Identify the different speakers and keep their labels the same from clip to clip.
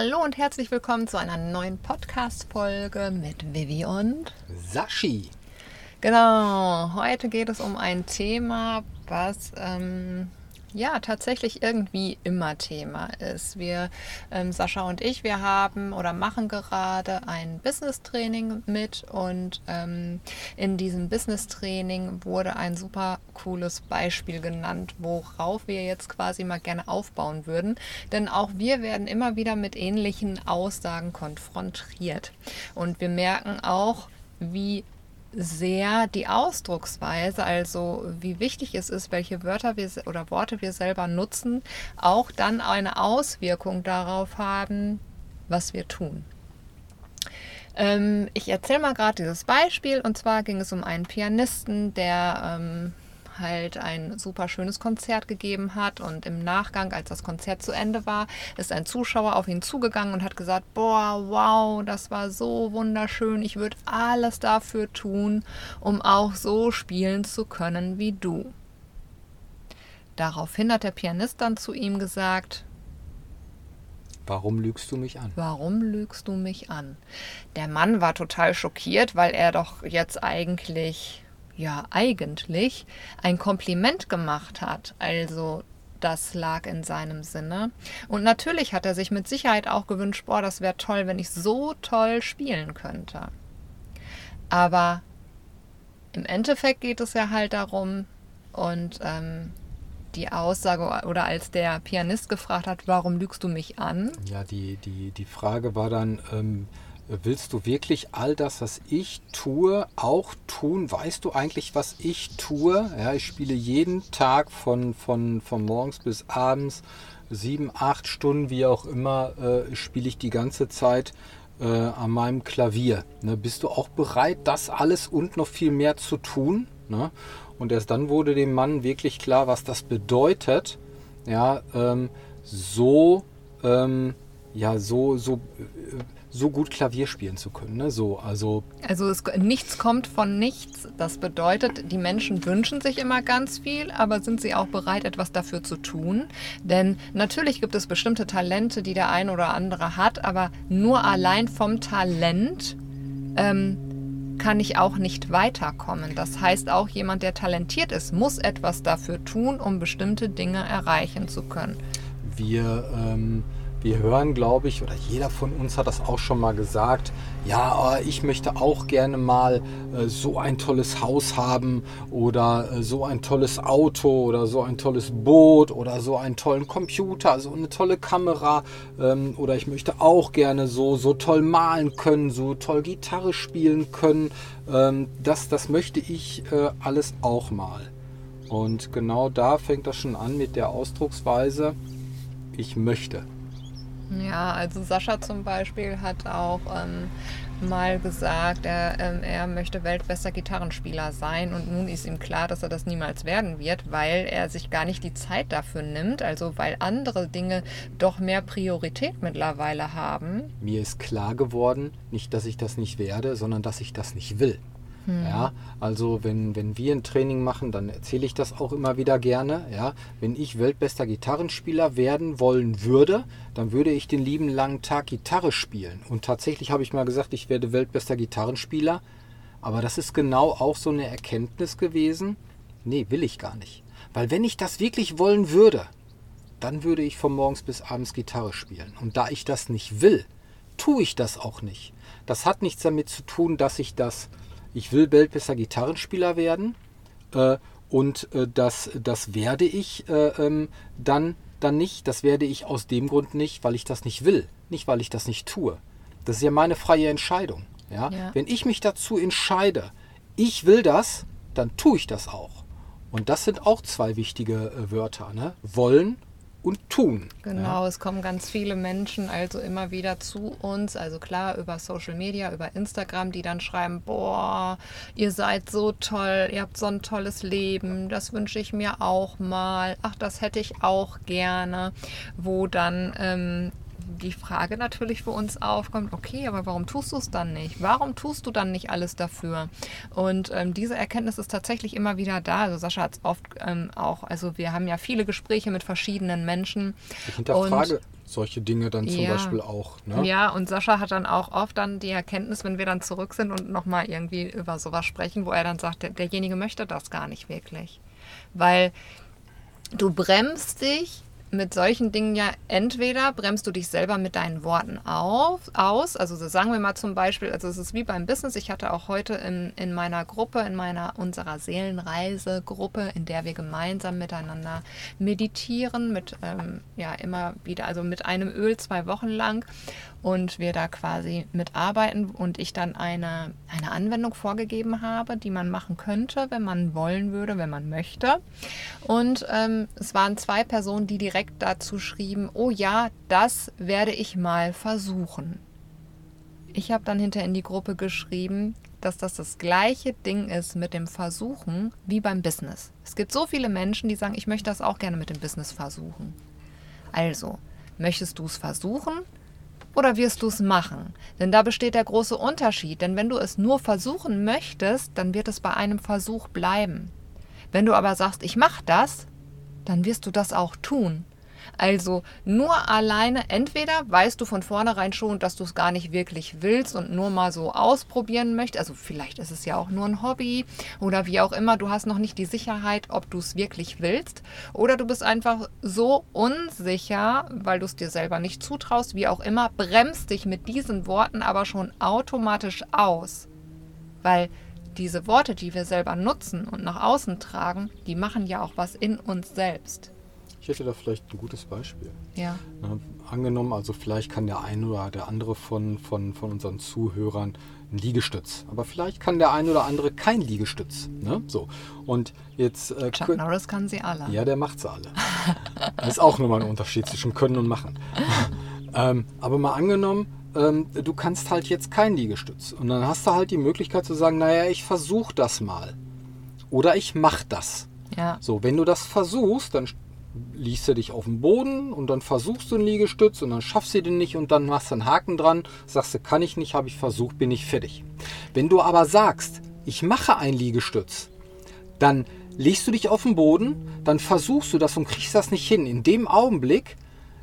Speaker 1: Hallo und herzlich willkommen zu einer neuen Podcast-Folge mit Vivi und
Speaker 2: Sashi.
Speaker 1: Genau, heute geht es um ein Thema, was ähm, ja tatsächlich irgendwie immer Thema ist. Wir, ähm, Sascha und ich, wir haben oder machen gerade ein Business-Training mit und ähm, in diesem Business-Training wurde ein super cooles Beispiel genannt, worauf wir jetzt quasi mal gerne aufbauen würden. Denn auch wir werden immer wieder mit ähnlichen Aussagen konfrontiert. Und wir merken auch, wie sehr die Ausdrucksweise, also wie wichtig es ist, welche Wörter wir oder Worte wir selber nutzen, auch dann eine Auswirkung darauf haben, was wir tun. Ähm, ich erzähle mal gerade dieses Beispiel und zwar ging es um einen Pianisten, der ähm, halt ein super schönes Konzert gegeben hat und im Nachgang, als das Konzert zu Ende war, ist ein Zuschauer auf ihn zugegangen und hat gesagt, boah, wow, das war so wunderschön, ich würde alles dafür tun, um auch so spielen zu können wie du. Daraufhin hat der Pianist dann zu ihm gesagt,
Speaker 2: Warum lügst du mich an?
Speaker 1: Warum lügst du mich an? Der Mann war total schockiert, weil er doch jetzt eigentlich ja eigentlich ein Kompliment gemacht hat. Also das lag in seinem Sinne. Und natürlich hat er sich mit Sicherheit auch gewünscht, boah, das wäre toll, wenn ich so toll spielen könnte. Aber im Endeffekt geht es ja halt darum, und ähm, die Aussage oder als der Pianist gefragt hat, warum lügst du mich an?
Speaker 2: Ja, die, die, die Frage war dann, ähm, willst du wirklich all das, was ich tue, auch tun? Weißt du eigentlich, was ich tue? Ja, ich spiele jeden Tag von, von, von morgens bis abends, sieben, acht Stunden, wie auch immer, äh, spiele ich die ganze Zeit äh, an meinem Klavier. Ne, bist du auch bereit, das alles und noch viel mehr zu tun? Ne? Und erst dann wurde dem Mann wirklich klar, was das bedeutet, ja, ähm, so, ähm, ja, so, so äh, so gut Klavier spielen zu können. Ne? So, also
Speaker 1: also es, nichts kommt von nichts. Das bedeutet, die Menschen wünschen sich immer ganz viel, aber sind sie auch bereit, etwas dafür zu tun? Denn natürlich gibt es bestimmte Talente, die der ein oder andere hat, aber nur allein vom Talent ähm, kann ich auch nicht weiterkommen. Das heißt, auch jemand, der talentiert ist, muss etwas dafür tun, um bestimmte Dinge erreichen zu können.
Speaker 2: Wir ähm wir hören, glaube ich, oder jeder von uns hat das auch schon mal gesagt, ja, oh, ich möchte auch gerne mal äh, so ein tolles Haus haben oder äh, so ein tolles Auto oder so ein tolles Boot oder so einen tollen Computer, so eine tolle Kamera ähm, oder ich möchte auch gerne so, so toll malen können, so toll Gitarre spielen können. Ähm, das, das möchte ich äh, alles auch mal. Und genau da fängt das schon an mit der Ausdrucksweise, ich möchte.
Speaker 1: Ja, also Sascha zum Beispiel hat auch ähm, mal gesagt, er, ähm, er möchte weltbester Gitarrenspieler sein und nun ist ihm klar, dass er das niemals werden wird, weil er sich gar nicht die Zeit dafür nimmt, also weil andere Dinge doch mehr Priorität mittlerweile haben.
Speaker 2: Mir ist klar geworden, nicht, dass ich das nicht werde, sondern dass ich das nicht will. Hm. Ja, also wenn, wenn wir ein Training machen, dann erzähle ich das auch immer wieder gerne. Ja, wenn ich weltbester Gitarrenspieler werden wollen würde, dann würde ich den lieben langen Tag Gitarre spielen. Und tatsächlich habe ich mal gesagt, ich werde weltbester Gitarrenspieler. Aber das ist genau auch so eine Erkenntnis gewesen. Nee, will ich gar nicht. Weil wenn ich das wirklich wollen würde, dann würde ich von morgens bis abends Gitarre spielen. Und da ich das nicht will, tue ich das auch nicht. Das hat nichts damit zu tun, dass ich das ich will weltbester Gitarrenspieler werden äh, und äh, das, das werde ich äh, ähm, dann, dann nicht. Das werde ich aus dem Grund nicht, weil ich das nicht will, nicht weil ich das nicht tue. Das ist ja meine freie Entscheidung. Ja? ja. Wenn ich mich dazu entscheide, ich will das, dann tue ich das auch. Und das sind auch zwei wichtige äh, Wörter. Ne? Wollen und tun.
Speaker 1: Genau, ja. es kommen ganz viele Menschen also immer wieder zu uns, also klar über Social Media, über Instagram, die dann schreiben, boah, ihr seid so toll, ihr habt so ein tolles Leben, das wünsche ich mir auch mal, ach, das hätte ich auch gerne, wo dann ähm, die Frage natürlich für uns aufkommt, okay, aber warum tust du es dann nicht? Warum tust du dann nicht alles dafür? Und ähm, diese Erkenntnis ist tatsächlich immer wieder da. Also Sascha hat es oft ähm, auch, also wir haben ja viele Gespräche mit verschiedenen Menschen.
Speaker 2: Ich hinterfrage solche Dinge dann zum
Speaker 1: Ja.
Speaker 2: Beispiel auch. Ne?
Speaker 1: Ja, und Sascha hat dann auch oft dann die Erkenntnis, wenn wir dann zurück sind und nochmal irgendwie über sowas sprechen, wo er dann sagt, der, derjenige möchte das gar nicht wirklich. Weil du bremst dich mit solchen Dingen ja entweder bremst du dich selber mit deinen Worten auf, aus. Also so sagen wir mal zum Beispiel, also es ist wie beim Business. Ich hatte auch heute in, in meiner Gruppe, in meiner unserer Seelenreise-Gruppe, in der wir gemeinsam miteinander meditieren, mit ähm, ja immer wieder, also mit einem Öl zwei Wochen lang und wir da quasi mitarbeiten und ich dann eine, eine Anwendung vorgegeben habe, die man machen könnte, wenn man wollen würde, wenn man möchte. Und ähm, es waren zwei Personen, die direkt dazu schrieben, oh ja, das werde ich mal versuchen. Ich habe dann hinter in die Gruppe geschrieben, dass das das gleiche Ding ist mit dem Versuchen wie beim Business. Es gibt so viele Menschen, die sagen, ich möchte das auch gerne mit dem Business versuchen. Also, möchtest du es versuchen oder wirst du es machen? Denn da besteht der große Unterschied. Denn wenn du es nur versuchen möchtest, dann wird es bei einem Versuch bleiben. Wenn du aber sagst, ich mache das, dann wirst du das auch tun. Also nur alleine, entweder weißt du von vornherein schon, dass du es gar nicht wirklich willst und nur mal so ausprobieren möchtest. Also vielleicht ist es ja auch nur ein Hobby oder wie auch immer. Du hast noch nicht die Sicherheit, ob du es wirklich willst. Oder du bist einfach so unsicher, weil du es dir selber nicht zutraust, wie auch immer, bremst dich mit diesen Worten aber schon automatisch aus. Weil diese Worte, die wir selber nutzen und nach außen tragen, die machen ja auch was in uns selbst.
Speaker 2: Ich hätte da vielleicht ein gutes Beispiel.
Speaker 1: Ja.
Speaker 2: Ne, angenommen, also vielleicht kann der eine oder der andere von, von, von unseren Zuhörern ein Liegestütz. Aber vielleicht kann der eine oder andere kein Liegestütz. Ne? So. Und jetzt. Äh,
Speaker 1: Chuck Norris kann sie alle.
Speaker 2: ja, der macht sie alle. Das ist auch nochmal ein Unterschied zwischen können und machen. ähm, aber mal angenommen, ähm, du kannst halt jetzt kein Liegestütz. Und dann hast du halt die Möglichkeit zu sagen, naja, ich versuche das mal. Oder ich mach das.
Speaker 1: Ja.
Speaker 2: So, wenn du das versuchst, dann liegst du dich auf dem Boden und dann versuchst du einen Liegestütz und dann schaffst du den nicht und dann machst du einen Haken dran, sagst du, kann ich nicht, habe ich versucht, bin ich fertig. Wenn du aber sagst, ich mache einen Liegestütz, dann legst du dich auf den Boden, dann versuchst du das und kriegst das nicht hin. In dem Augenblick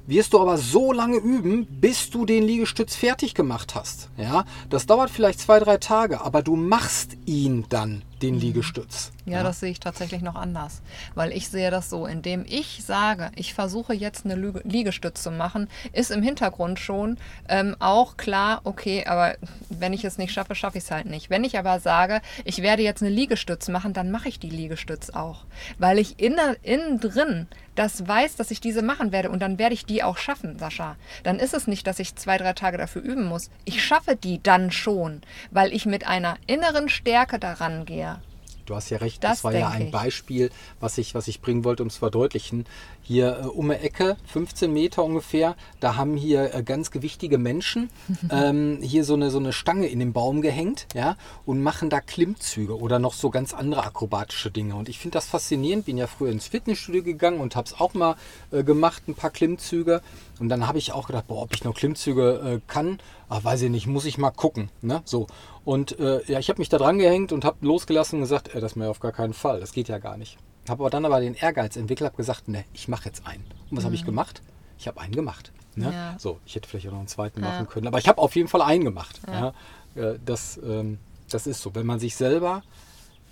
Speaker 2: wirst du aber so lange üben, bis du den Liegestütz fertig gemacht hast. Ja, das dauert vielleicht zwei, drei Tage, aber du machst ihn dann, den Liegestütz.
Speaker 1: Ja, das sehe ich tatsächlich noch anders. Weil ich sehe das so, indem ich sage, ich versuche jetzt eine Lüge- Liegestütz zu machen, ist im Hintergrund schon ähm, auch klar, okay, aber wenn ich es nicht schaffe, schaffe ich es halt nicht. Wenn ich aber sage, ich werde jetzt eine Liegestütz machen, dann mache ich die Liegestütz auch. Weil ich innen, innen drin das weiß, dass ich diese machen werde und dann werde ich die auch schaffen, Sascha. Dann ist es nicht, dass ich zwei, drei Tage dafür üben muss. Ich schaffe die dann schon, weil ich mit einer inneren Stärke daran gehe.
Speaker 2: Du hast ja recht,
Speaker 1: Das
Speaker 2: das, war ja ein
Speaker 1: ich.
Speaker 2: Beispiel, was ich, was ich bringen wollte, um es zu verdeutlichen. Hier äh, um die Ecke, 15 Meter ungefähr, da haben hier äh, ganz gewichtige Menschen ähm, hier so eine, so eine Stange in den Baum gehängt ja, und machen da Klimmzüge oder noch so ganz andere akrobatische Dinge. Und ich finde das faszinierend, bin ja früher ins Fitnessstudio gegangen und habe es auch mal äh, gemacht, ein paar Klimmzüge. Und dann habe ich auch gedacht, boah, ob ich noch Klimmzüge äh, kann, ah, weiß ich nicht, muss ich mal gucken. Ne? So. Und äh, ja, ich habe mich da dran gehängt und habe losgelassen und gesagt, äh, das mir auf gar keinen Fall, das geht ja gar nicht. Habe aber dann aber den Ehrgeiz entwickelt, habe gesagt, ne, ich mache jetzt einen. Und was habe ich gemacht? Ich habe einen gemacht. Ne?
Speaker 1: Ja.
Speaker 2: So, ich hätte vielleicht auch noch einen zweiten
Speaker 1: Ja.
Speaker 2: machen können, aber ich habe auf jeden Fall einen gemacht. Ja. Äh, das, ähm, das ist so. Wenn man sich selber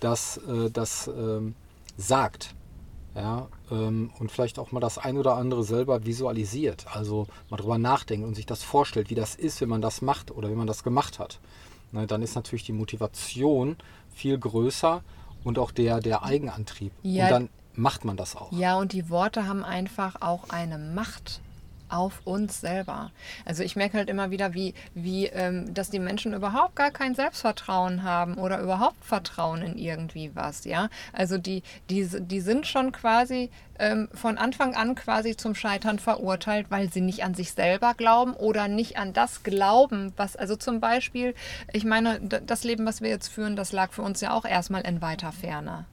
Speaker 2: das, äh, das ähm, sagt, ja, ähm, und vielleicht auch mal das ein oder andere selber visualisiert, also mal drüber nachdenkt und sich das vorstellt, wie das ist, wenn man das macht oder wenn man das gemacht hat, ne, dann ist natürlich die Motivation viel größer und auch der, der Eigenantrieb.
Speaker 1: Ja.
Speaker 2: Und dann macht man das auch.
Speaker 1: Ja, und die Worte haben einfach auch eine Macht auf uns selber. Also ich merke halt immer wieder, wie, wie ähm, dass die Menschen überhaupt gar kein Selbstvertrauen haben oder überhaupt Vertrauen in irgendwie was, ja. Also die, die, die sind schon quasi ähm, von Anfang an quasi zum Scheitern verurteilt, weil sie nicht an sich selber glauben oder nicht an das glauben, was, also zum Beispiel, ich meine, das Leben, was wir jetzt führen, das lag für uns ja auch erstmal in weiter Ferne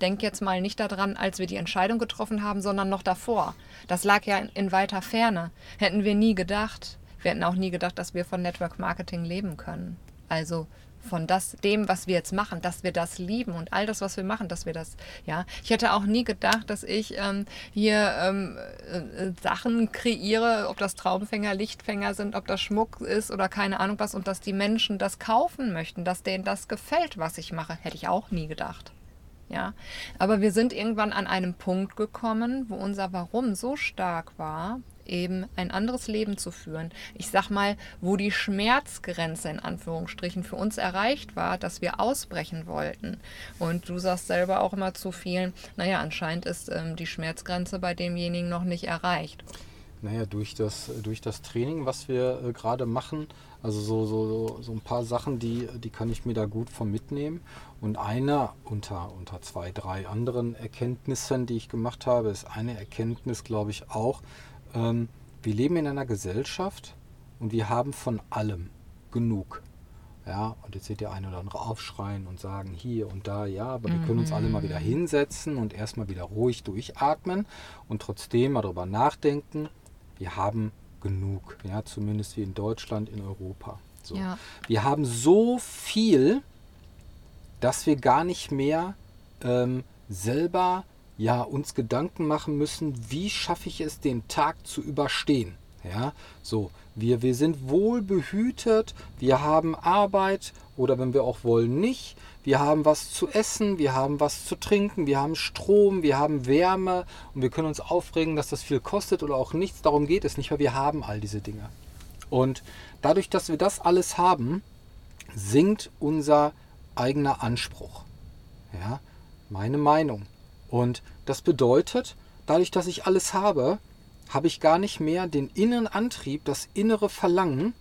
Speaker 1: denk jetzt mal nicht daran, als wir die Entscheidung getroffen haben, sondern noch davor. Das lag ja in, in weiter Ferne. Hätten wir nie gedacht. Wir hätten auch nie gedacht, dass wir von Network Marketing leben können. Also von das, dem, was wir jetzt machen, dass wir das lieben und all das, was wir machen, dass wir das, ja. Ich hätte auch nie gedacht, dass ich ähm, hier ähm, äh, Sachen kreiere, ob das Traumfänger, Lichtfänger sind, ob das Schmuck ist oder keine Ahnung was und dass die Menschen das kaufen möchten, dass denen das gefällt, was ich mache. Hätte ich auch nie gedacht. Ja, aber wir sind irgendwann an einem Punkt gekommen, wo unser Warum so stark war, eben ein anderes Leben zu führen. Ich sag mal, wo die Schmerzgrenze in Anführungsstrichen für uns erreicht war, dass wir ausbrechen wollten. Und du sagst selber auch immer zu vielen, naja, anscheinend ist ähm, die Schmerzgrenze bei demjenigen noch nicht erreicht.
Speaker 2: Naja, durch das, durch das Training, was wir äh, gerade machen, also so, so, so ein paar Sachen, die, die kann ich mir da gut von mitnehmen. Und eine unter, unter zwei, drei anderen Erkenntnissen, die ich gemacht habe, ist eine Erkenntnis, glaube ich, auch, ähm, wir leben in einer Gesellschaft und wir haben von allem genug. Ja, und jetzt seht ihr eine oder andere aufschreien und sagen hier und da, ja, aber wir können uns alle mal wieder mhm. hinsetzen und erstmal wieder ruhig durchatmen und trotzdem mal darüber nachdenken, wir haben genug, ja, zumindest wie in Deutschland, in Europa. So. Ja. Wir haben so viel, dass wir gar nicht mehr ähm, selber ja uns Gedanken machen müssen, wie schaffe ich es, den Tag zu überstehen. Ja, so, wir, wir sind wohl behütet, wir haben Arbeit oder wenn wir auch wollen, nicht. Wir haben was zu essen, wir haben was zu trinken, wir haben Strom, wir haben Wärme und wir können uns aufregen, dass das viel kostet oder auch nichts. Darum geht es nicht, weil wir haben all diese Dinge. Und dadurch, dass wir das alles haben, sinkt unser eigener Anspruch. Ja, meine Meinung. Und das bedeutet, dadurch, dass ich alles habe, habe ich gar nicht mehr den inneren Antrieb, das innere Verlangen,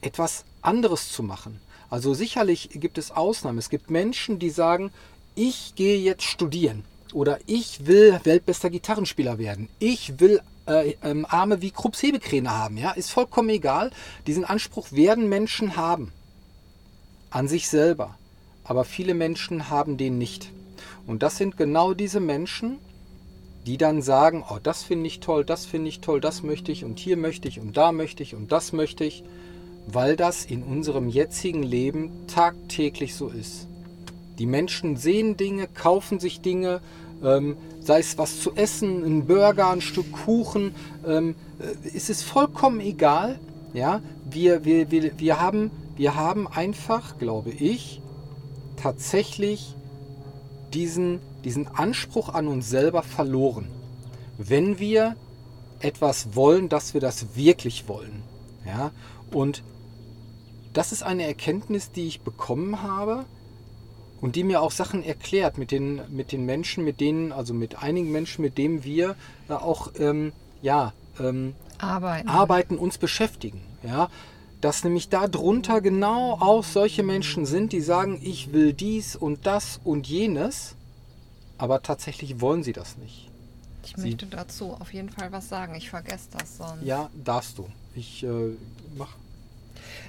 Speaker 2: etwas anderes zu machen. Also sicherlich gibt es Ausnahmen. Es gibt Menschen, die sagen, ich gehe jetzt studieren oder ich will weltbester Gitarrenspieler werden. Ich will äh, ähm, Arme wie Krupps Hebekräne haben. Ja, ist vollkommen egal. Diesen Anspruch werden Menschen haben an sich selber. Aber viele Menschen haben den nicht. Und das sind genau diese Menschen, die dann sagen, oh, das finde ich toll, das finde ich toll, das möchte ich und hier möchte ich und da möchte ich und das möchte ich, weil das in unserem jetzigen Leben tagtäglich so ist. Die Menschen sehen Dinge, kaufen sich Dinge, ähm, sei es was zu essen, ein Burger, ein Stück Kuchen, ähm, äh, es ist vollkommen egal. Ja, wir, wir, wir, wir, haben, wir haben einfach, glaube ich, tatsächlich diesen, diesen Anspruch an uns selber verloren. Wenn wir etwas wollen, dass wir das wirklich wollen. Ja? Und das ist eine Erkenntnis, die ich bekommen habe und die mir auch Sachen erklärt mit den, mit den Menschen, mit denen, also mit einigen Menschen, mit denen wir äh, auch ähm, ja, ähm, arbeiten. arbeiten, uns beschäftigen. Ja? dass nämlich darunter genau auch solche Menschen sind, die sagen, ich will dies und das und jenes, aber tatsächlich wollen sie das nicht.
Speaker 1: Ich sie möchte dazu auf jeden Fall was sagen, ich vergesse das sonst.
Speaker 2: Ja, darfst du. Ich äh, mach.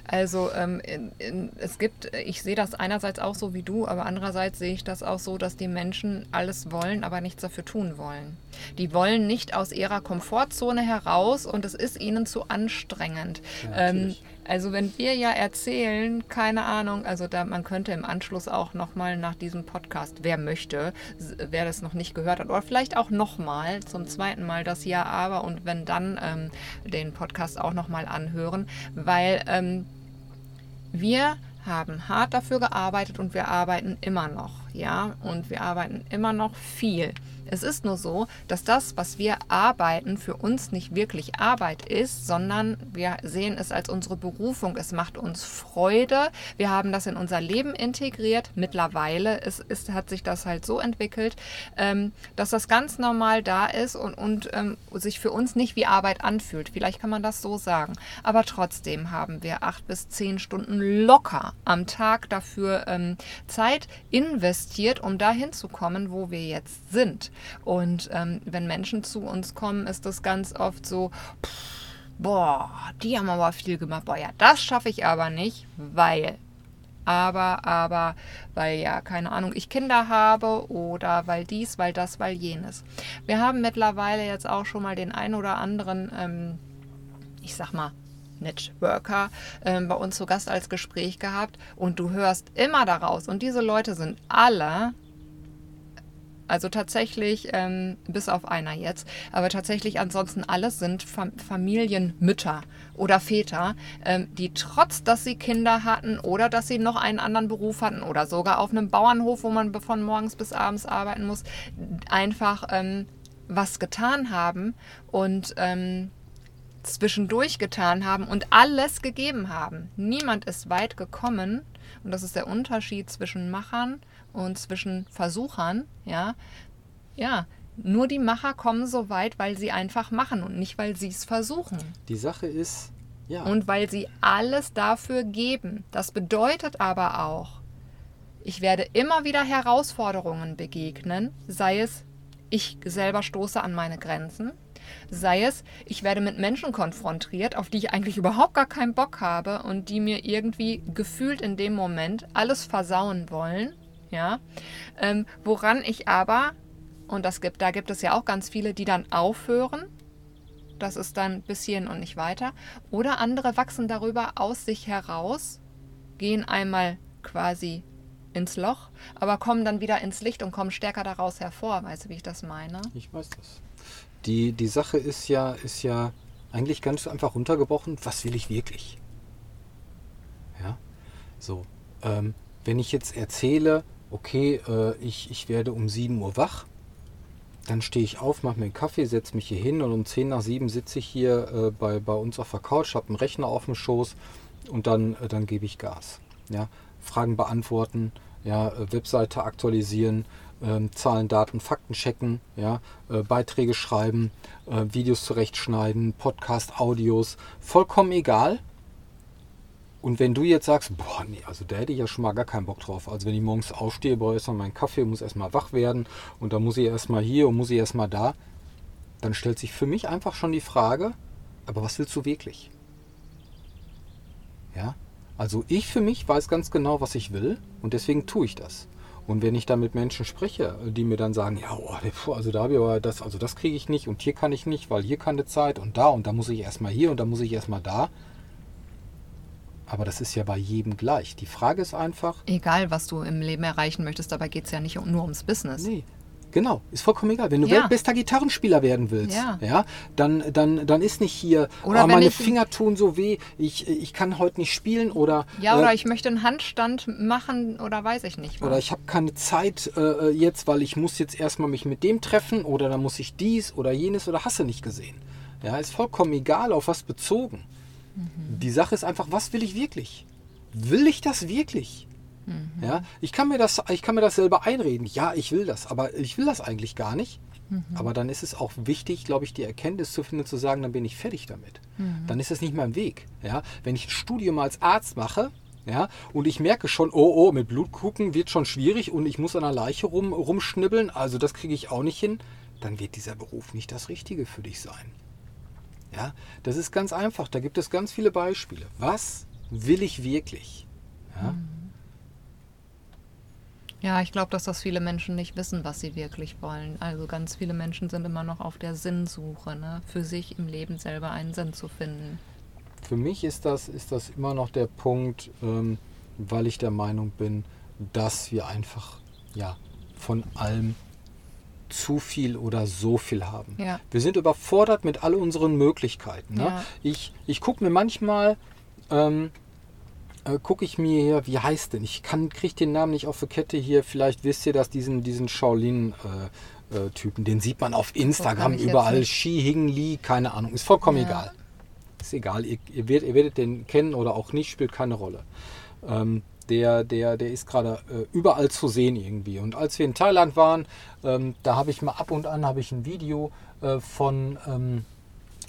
Speaker 1: Also ähm, in, in, es gibt, ich sehe das einerseits auch so wie du, aber andererseits sehe ich das auch so, dass die Menschen alles wollen, aber nichts dafür tun wollen. Die wollen nicht aus ihrer Komfortzone heraus und es ist ihnen zu anstrengend. Ja, ähm, also wenn wir ja erzählen, keine Ahnung, also da man könnte im Anschluss auch nochmal nach diesem Podcast, wer möchte, wer das noch nicht gehört hat, oder vielleicht auch nochmal zum zweiten Mal das Ja, aber und wenn dann ähm, den Podcast auch nochmal anhören, weil ähm, wir haben hart dafür gearbeitet und wir arbeiten immer noch, ja, und wir arbeiten immer noch viel. Es ist nur so, dass das, was wir arbeiten, für uns nicht wirklich Arbeit ist, sondern wir sehen es als unsere Berufung. Es macht uns Freude. Wir haben das in unser Leben integriert. Mittlerweile ist, ist, hat sich das halt so entwickelt, ähm, dass das ganz normal da ist und, und ähm, sich für uns nicht wie Arbeit anfühlt. Vielleicht kann man das so sagen. Aber trotzdem haben wir acht bis zehn Stunden locker am Tag dafür ähm, Zeit investiert, um dahin zu kommen, wo wir jetzt sind. Und ähm, wenn Menschen zu uns kommen, ist das ganz oft so, pff, boah, die haben aber viel gemacht. Boah, ja, das schaffe ich aber nicht, weil aber, aber, weil ja, keine Ahnung, ich Kinder habe oder weil dies, weil das, weil jenes. Wir haben mittlerweile jetzt auch schon mal den ein oder anderen, ähm, ich sag mal, Networker ähm, bei uns zu Gast als Gespräch gehabt. Und du hörst immer daraus. Und diese Leute sind alle also tatsächlich, ähm, bis auf einer jetzt, aber tatsächlich ansonsten alles sind Fam Familienmütter oder Väter, ähm, die trotz, dass sie Kinder hatten oder dass sie noch einen anderen Beruf hatten oder sogar auf einem Bauernhof, wo man von morgens bis abends arbeiten muss, einfach ähm, was getan haben. Und ähm, zwischendurch getan haben und alles gegeben haben. Niemand ist weit gekommen und das ist der Unterschied zwischen Machern und zwischen Versuchern, ja, ja, nur die Macher kommen so weit, weil sie einfach machen und nicht, weil sie es versuchen.
Speaker 2: Die Sache ist, ja.
Speaker 1: Und weil sie alles dafür geben. Das bedeutet aber auch, ich werde immer wieder Herausforderungen begegnen, sei es, ich selber stoße an meine Grenzen, sei es, ich werde mit Menschen konfrontiert, auf die ich eigentlich überhaupt gar keinen Bock habe und die mir irgendwie gefühlt in dem Moment alles versauen wollen ja, ähm, woran ich aber, und das gibt, da gibt es ja auch ganz viele, die dann aufhören, das ist dann bis hierhin und nicht weiter, oder andere wachsen darüber aus sich heraus, gehen einmal quasi ins Loch, aber kommen dann wieder ins Licht und kommen stärker daraus hervor. Weißt du, wie ich das meine?
Speaker 2: Ich weiß das. Die, die Sache ist ja, ist ja eigentlich ganz einfach runtergebrochen, was will ich wirklich? Ja, so. Ähm, wenn ich jetzt erzähle, okay, äh, ich, ich werde um 7 Uhr wach. Dann stehe ich auf, mache mir einen Kaffee, setze mich hier hin und um 10 nach 7 sitze ich hier äh, bei, bei uns auf der Couch, habe einen Rechner auf dem Schoß und dann, äh, dann gebe ich Gas. Ja? Fragen beantworten, ja, äh, Webseite aktualisieren, ähm, Zahlen, Daten, Fakten checken, ja, äh, Beiträge schreiben, äh, Videos zurechtschneiden, Podcast, Audios, vollkommen egal. Und wenn du jetzt sagst, boah, nee, also da hätte ich ja schon mal gar keinen Bock drauf. Also wenn ich morgens aufstehe, brauche ich erstmal meinen Kaffee, muss erstmal wach werden und dann muss ich erstmal hier und muss ich erstmal da, dann stellt sich für mich einfach schon die Frage, aber was willst du wirklich? Ja? Also ich für mich weiß ganz genau, was ich will und deswegen tue ich das. Und wenn ich dann mit Menschen spreche, die mir dann sagen, ja, oh, also da habe ich aber das, also das kriege ich nicht und hier kann ich nicht, weil hier keine Zeit und da und da muss ich erstmal hier und da muss ich erstmal da, aber das ist ja bei jedem gleich. Die Frage ist einfach.
Speaker 1: Egal, was du im Leben erreichen möchtest, dabei geht es ja nicht nur ums Business.
Speaker 2: Nee. Genau, ist vollkommen egal. Wenn du ja. weltbester Gitarrenspieler werden willst, ja. ja, dann, dann, dann ist nicht hier, oder oh, meine Finger tun so weh, ich, ich kann heute nicht spielen oder.
Speaker 1: Ja, oder äh, ich möchte einen Handstand machen oder weiß ich nicht.
Speaker 2: Was. Oder ich habe keine Zeit äh, jetzt, weil ich muss jetzt erstmal mich mit dem treffen oder dann muss ich dies oder jenes oder hasse nicht gesehen. Ja, ist vollkommen egal, auf was bezogen. Mhm. Die Sache ist einfach, was will ich wirklich? Will ich das wirklich? Mhm. Ja, ich kann mir das, ich kann mir das selber einreden. Ja, ich will das, aber ich will das eigentlich gar nicht. Mhm. Aber dann ist es auch wichtig, glaube ich, die Erkenntnis zu finden, zu sagen, dann bin ich fertig damit. Mhm. Dann ist das nicht mein Weg. Ja, wenn ich ein Studium als Arzt mache, ja, und ich merke schon, oh, oh, mit Blut gucken wird schon schwierig und ich muss an der Leiche rum, rumschnibbeln, also das kriege ich auch nicht hin, dann wird dieser Beruf nicht das Richtige für dich sein. Ja, das ist ganz einfach. Da gibt es ganz viele Beispiele. Was will ich wirklich? Ja,
Speaker 1: ja ich glaube, dass das viele Menschen nicht wissen, was sie wirklich wollen. Also ganz viele Menschen sind immer noch auf der Sinnsuche, ne? für sich im Leben selber einen Sinn zu finden.
Speaker 2: Für mich ist das, ist das immer noch der Punkt, ähm, weil ich der Meinung bin, dass wir einfach ja, von allem zu viel oder so viel haben. Ja. Wir sind überfordert mit all unseren Möglichkeiten. Ne? Ja. Ich, ich gucke mir manchmal, ähm, äh, gucke ich mir hier, wie heißt denn? Ich kriege den Namen nicht auf der Kette hier. Vielleicht wisst ihr das, diesen, diesen Shaolin-Typen. Äh, äh, den sieht man auf Instagram überall. Shi Hing Li, keine Ahnung. Ist vollkommen ja. egal. Ist egal. Ihr, ihr, werdet, ihr werdet den kennen oder auch nicht, spielt keine Rolle. Ähm, der, der, der ist gerade äh, überall zu sehen irgendwie. Und als wir in Thailand waren, ähm, da habe ich mal ab und an habe ich ein Video äh, von, ähm,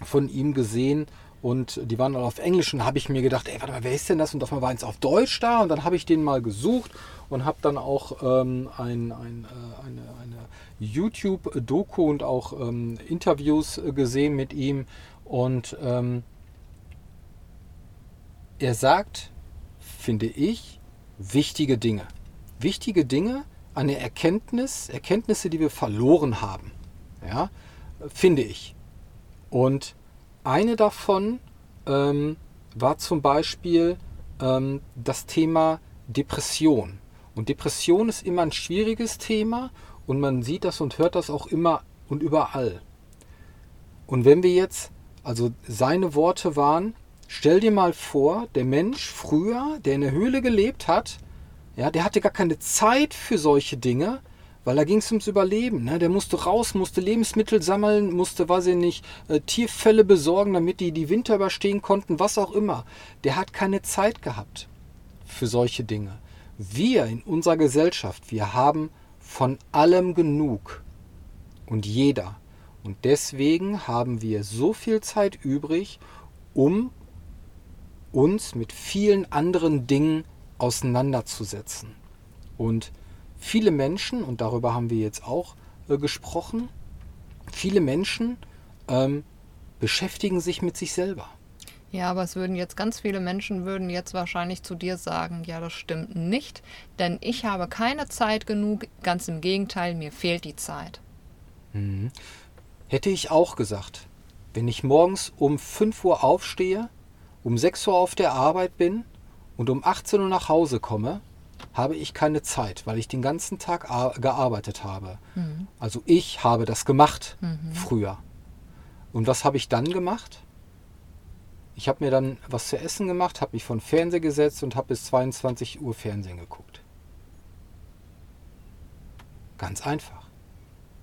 Speaker 2: von ihm gesehen und die waren alle auf Englisch und habe ich mir gedacht, ey, warte mal, wer ist denn das? Und auf einmal war es auf Deutsch da und dann habe ich den mal gesucht und habe dann auch ähm, ein, ein, äh, eine, eine YouTube-Doku und auch ähm, Interviews gesehen mit ihm und ähm, er sagt, finde ich, wichtige Dinge. Wichtige Dinge, eine Erkenntnis, Erkenntnisse, die wir verloren haben. Ja, finde ich. Und eine davon ähm, war zum Beispiel ähm, das Thema Depression. Und Depression ist immer ein schwieriges Thema und man sieht das und hört das auch immer und überall. Und wenn wir jetzt, also seine Worte waren, stell dir mal vor, der Mensch früher, der in der Höhle gelebt hat, ja, der hatte gar keine Zeit für solche Dinge, weil da ging es ums Überleben. Ne? Der musste raus, musste Lebensmittel sammeln, musste, weiß ich nicht, äh, Tierfälle besorgen, damit die die Winter überstehen konnten, was auch immer. Der hat keine Zeit gehabt für solche Dinge. Wir in unserer Gesellschaft, wir haben von allem genug. Und jeder. Und deswegen haben wir so viel Zeit übrig, um uns mit vielen anderen Dingen auseinanderzusetzen. Und viele Menschen, und darüber haben wir jetzt auch äh, gesprochen, viele Menschen ähm, beschäftigen sich mit sich selber.
Speaker 1: Ja, aber es würden jetzt ganz viele Menschen würden jetzt wahrscheinlich zu dir sagen, ja, das stimmt nicht, denn ich habe keine Zeit genug, ganz im Gegenteil, mir fehlt die Zeit.
Speaker 2: Mhm. Hätte ich auch gesagt, wenn ich morgens um 5 Uhr aufstehe, um 6 Uhr auf der Arbeit bin und um 18 Uhr nach Hause komme, habe ich keine Zeit, weil ich den ganzen Tag gearbeitet habe. Mhm. Also ich habe das gemacht mhm. früher. Und was habe ich dann gemacht? Ich habe mir dann was zu essen gemacht, habe mich vor den Fernseher gesetzt und habe bis 22 Uhr Fernsehen geguckt. Ganz einfach.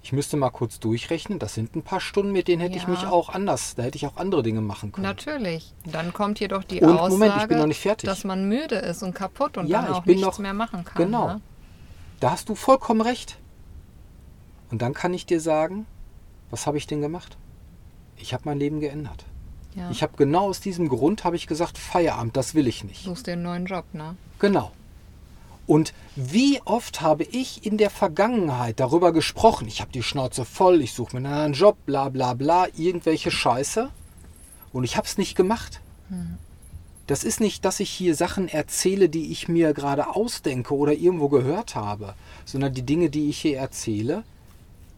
Speaker 2: Ich müsste mal kurz durchrechnen, das sind ein paar Stunden, mit denen hätte ja. ich mich auch anders, da hätte ich auch andere Dinge machen können.
Speaker 1: Natürlich. Dann kommt hier doch die
Speaker 2: und,
Speaker 1: Aussage,
Speaker 2: Moment, ich bin noch nicht fertig.
Speaker 1: dass man müde ist und kaputt und
Speaker 2: ja,
Speaker 1: dann auch
Speaker 2: nichts
Speaker 1: noch, mehr machen kann.
Speaker 2: Genau. Ne? Da hast du vollkommen recht. Und dann kann ich dir sagen, was habe ich denn gemacht? Ich habe mein Leben geändert. Ja. Ich habe genau aus diesem Grund habe ich gesagt, Feierabend, das will ich nicht.
Speaker 1: Suchst dir einen neuen Job, ne?
Speaker 2: Genau. Und wie oft habe ich in der Vergangenheit darüber gesprochen, ich habe die Schnauze voll, ich suche mir einen anderen Job, bla bla bla, irgendwelche Scheiße. Und ich habe es nicht gemacht. Das ist nicht, dass ich hier Sachen erzähle, die ich mir gerade ausdenke oder irgendwo gehört habe, sondern die Dinge, die ich hier erzähle,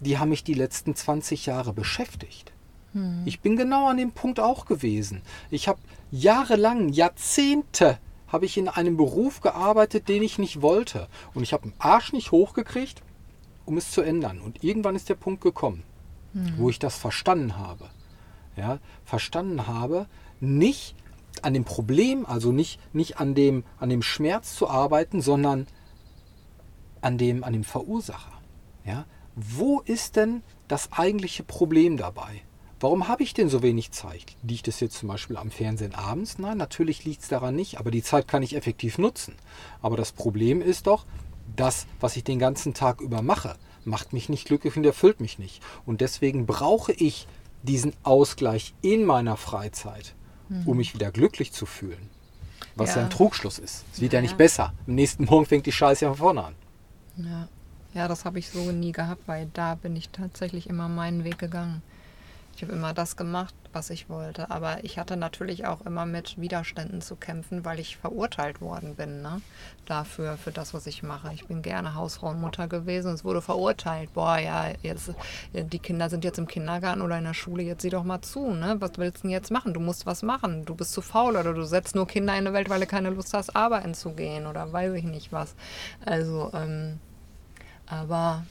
Speaker 2: die haben mich die letzten 20 Jahre beschäftigt. Hm. Ich bin genau an dem Punkt auch gewesen. Ich habe jahrelang, Jahrzehnte habe ich in einem Beruf gearbeitet, den ich nicht wollte. Und ich habe den Arsch nicht hochgekriegt, um es zu ändern. Und irgendwann ist der Punkt gekommen, mhm. wo ich das verstanden habe. Ja, verstanden habe, nicht an dem Problem, also nicht, nicht an, dem, an dem Schmerz zu arbeiten, sondern an dem, an dem Verursacher. Ja? Wo ist denn das eigentliche Problem dabei? Warum habe ich denn so wenig Zeit? Liegt es jetzt zum Beispiel am Fernsehen abends? Nein, natürlich liegt es daran nicht, aber die Zeit kann ich effektiv nutzen. Aber das Problem ist doch, das, was ich den ganzen Tag über mache, macht mich nicht glücklich und erfüllt mich nicht. Und deswegen brauche ich diesen Ausgleich in meiner Freizeit, mhm. um mich wieder glücklich zu fühlen. Was ja, ja ein Trugschluss ist. Es wird ja, ja nicht besser. Am nächsten Morgen fängt die Scheiße ja von vorne an.
Speaker 1: Ja. ja, das habe ich so nie gehabt, weil da bin ich tatsächlich immer meinen Weg gegangen. Ich habe immer das gemacht, was ich wollte. Aber ich hatte natürlich auch immer mit Widerständen zu kämpfen, weil ich verurteilt worden bin ne? dafür, für das, was ich mache. Ich bin gerne gewesen und es wurde verurteilt. Boah, ja, jetzt, die Kinder sind jetzt im Kindergarten oder in der Schule, jetzt sieh doch mal zu. Ne? Was willst du denn jetzt machen? Du musst was machen. Du bist zu faul oder du setzt nur Kinder in die Welt, weil du keine Lust hast, arbeiten zu gehen oder weiß ich nicht was. Also, ähm, aber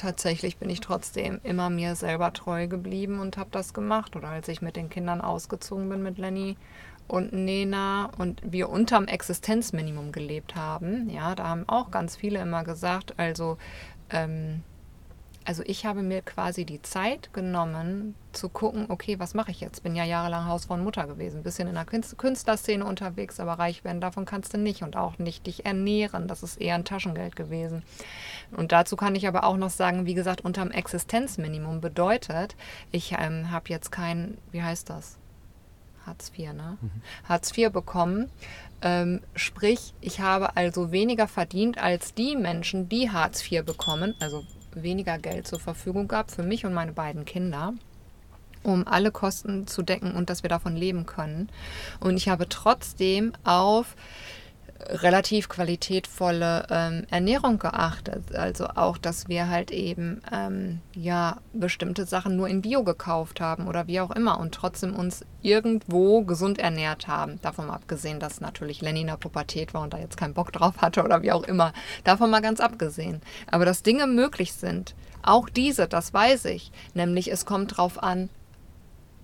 Speaker 1: tatsächlich bin ich trotzdem immer mir selber treu geblieben und habe das gemacht. Oder als ich mit den Kindern ausgezogen bin mit Lenny und Nena und wir unterm Existenzminimum gelebt haben, ja, da haben auch ganz viele immer gesagt, also ähm, also ich habe mir quasi die Zeit genommen zu gucken, okay, was mache ich jetzt? Bin ja jahrelang Hausfrau und Mutter gewesen, bisschen in der Künstlerszene unterwegs, aber reich werden davon kannst du nicht und auch nicht dich ernähren. Das ist eher ein Taschengeld gewesen. Und dazu kann ich aber auch noch sagen, wie gesagt, unterm Existenzminimum bedeutet, ich ähm, habe jetzt kein, wie heißt das? Hartz IV, ne? Mhm. Hartz IV bekommen. Ähm, sprich, ich habe also weniger verdient als die Menschen, die Hartz IV bekommen, also weniger Geld zur Verfügung gab für mich und meine beiden Kinder um alle Kosten zu decken und dass wir davon leben können. Und ich habe trotzdem auf relativ qualitätvolle ähm, Ernährung geachtet. Also auch, dass wir halt eben ähm, ja bestimmte Sachen nur in Bio gekauft haben oder wie auch immer und trotzdem uns irgendwo gesund ernährt haben. Davon mal abgesehen, dass natürlich Lenny in der Pubertät war und da jetzt keinen Bock drauf hatte oder wie auch immer. Davon mal ganz abgesehen. Aber dass Dinge möglich sind, auch diese, das weiß ich. Nämlich es kommt drauf an,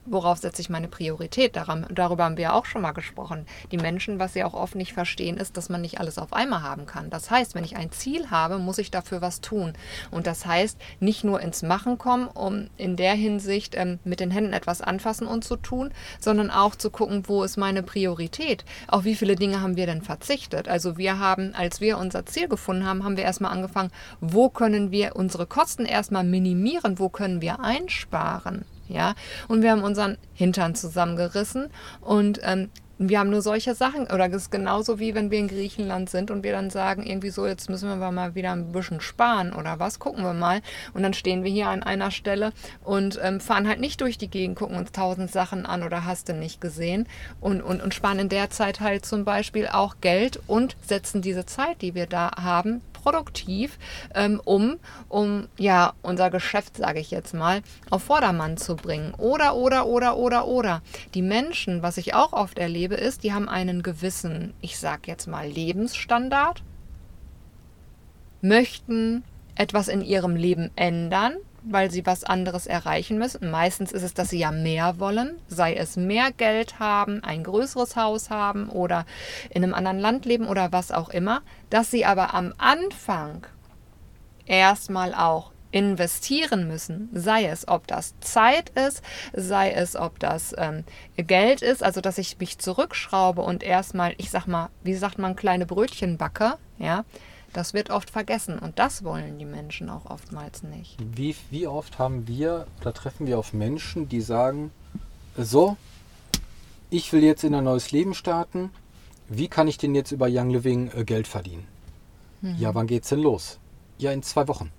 Speaker 1: worauf setze ich meine Priorität? Daran, darüber haben wir ja auch schon mal gesprochen. Die Menschen, was sie auch oft nicht verstehen, ist, dass man nicht alles auf einmal haben kann. Das heißt, wenn ich ein Ziel habe, muss ich dafür was tun. Und das heißt, nicht nur ins Machen kommen, um in der Hinsicht ähm, mit den Händen etwas anfassen und zu tun, sondern auch zu gucken, wo ist meine Priorität? Auf wie viele Dinge haben wir denn verzichtet? Also wir haben, als wir unser Ziel gefunden haben, haben wir erstmal angefangen, wo können wir unsere Kosten erstmal minimieren, wo können wir einsparen? Ja. Und wir haben unseren Hintern zusammengerissen und ähm, wir haben nur solche Sachen, oder das ist genauso wie wenn wir in Griechenland sind und wir dann sagen, irgendwie so, jetzt müssen wir mal wieder ein bisschen sparen oder was, gucken wir mal. Und dann stehen wir hier an einer Stelle und ähm, fahren halt nicht durch die Gegend, gucken uns tausend Sachen an oder hast du nicht gesehen und, und, und sparen in der Zeit halt zum Beispiel auch Geld und setzen diese Zeit, die wir da haben, produktiv, ähm, um, um ja unser Geschäft, sage ich jetzt mal, auf Vordermann zu bringen. Oder, oder, oder, oder, oder. Die Menschen, was ich auch oft erlebe, ist, die haben einen gewissen, ich sage jetzt mal, Lebensstandard, möchten etwas in ihrem Leben ändern, weil sie was anderes erreichen müssen. Meistens ist es, dass sie ja mehr wollen, sei es mehr Geld haben, ein größeres Haus haben oder in einem anderen Land leben oder was auch immer, dass sie aber am Anfang erstmal auch investieren müssen, sei es, ob das Zeit ist, sei es, ob das ähm, Geld ist, also dass ich mich zurückschraube und erstmal, ich sag mal, wie sagt man, kleine Brötchen backe, ja, das wird oft vergessen und das wollen die Menschen auch oftmals nicht.
Speaker 2: Wie, wie oft haben wir, da treffen wir auf Menschen, die sagen, so, ich will jetzt in ein neues Leben starten, wie kann ich denn jetzt über Young Living äh, Geld verdienen? Mhm. Ja, wann geht's denn los? Ja, in zwei Wochen.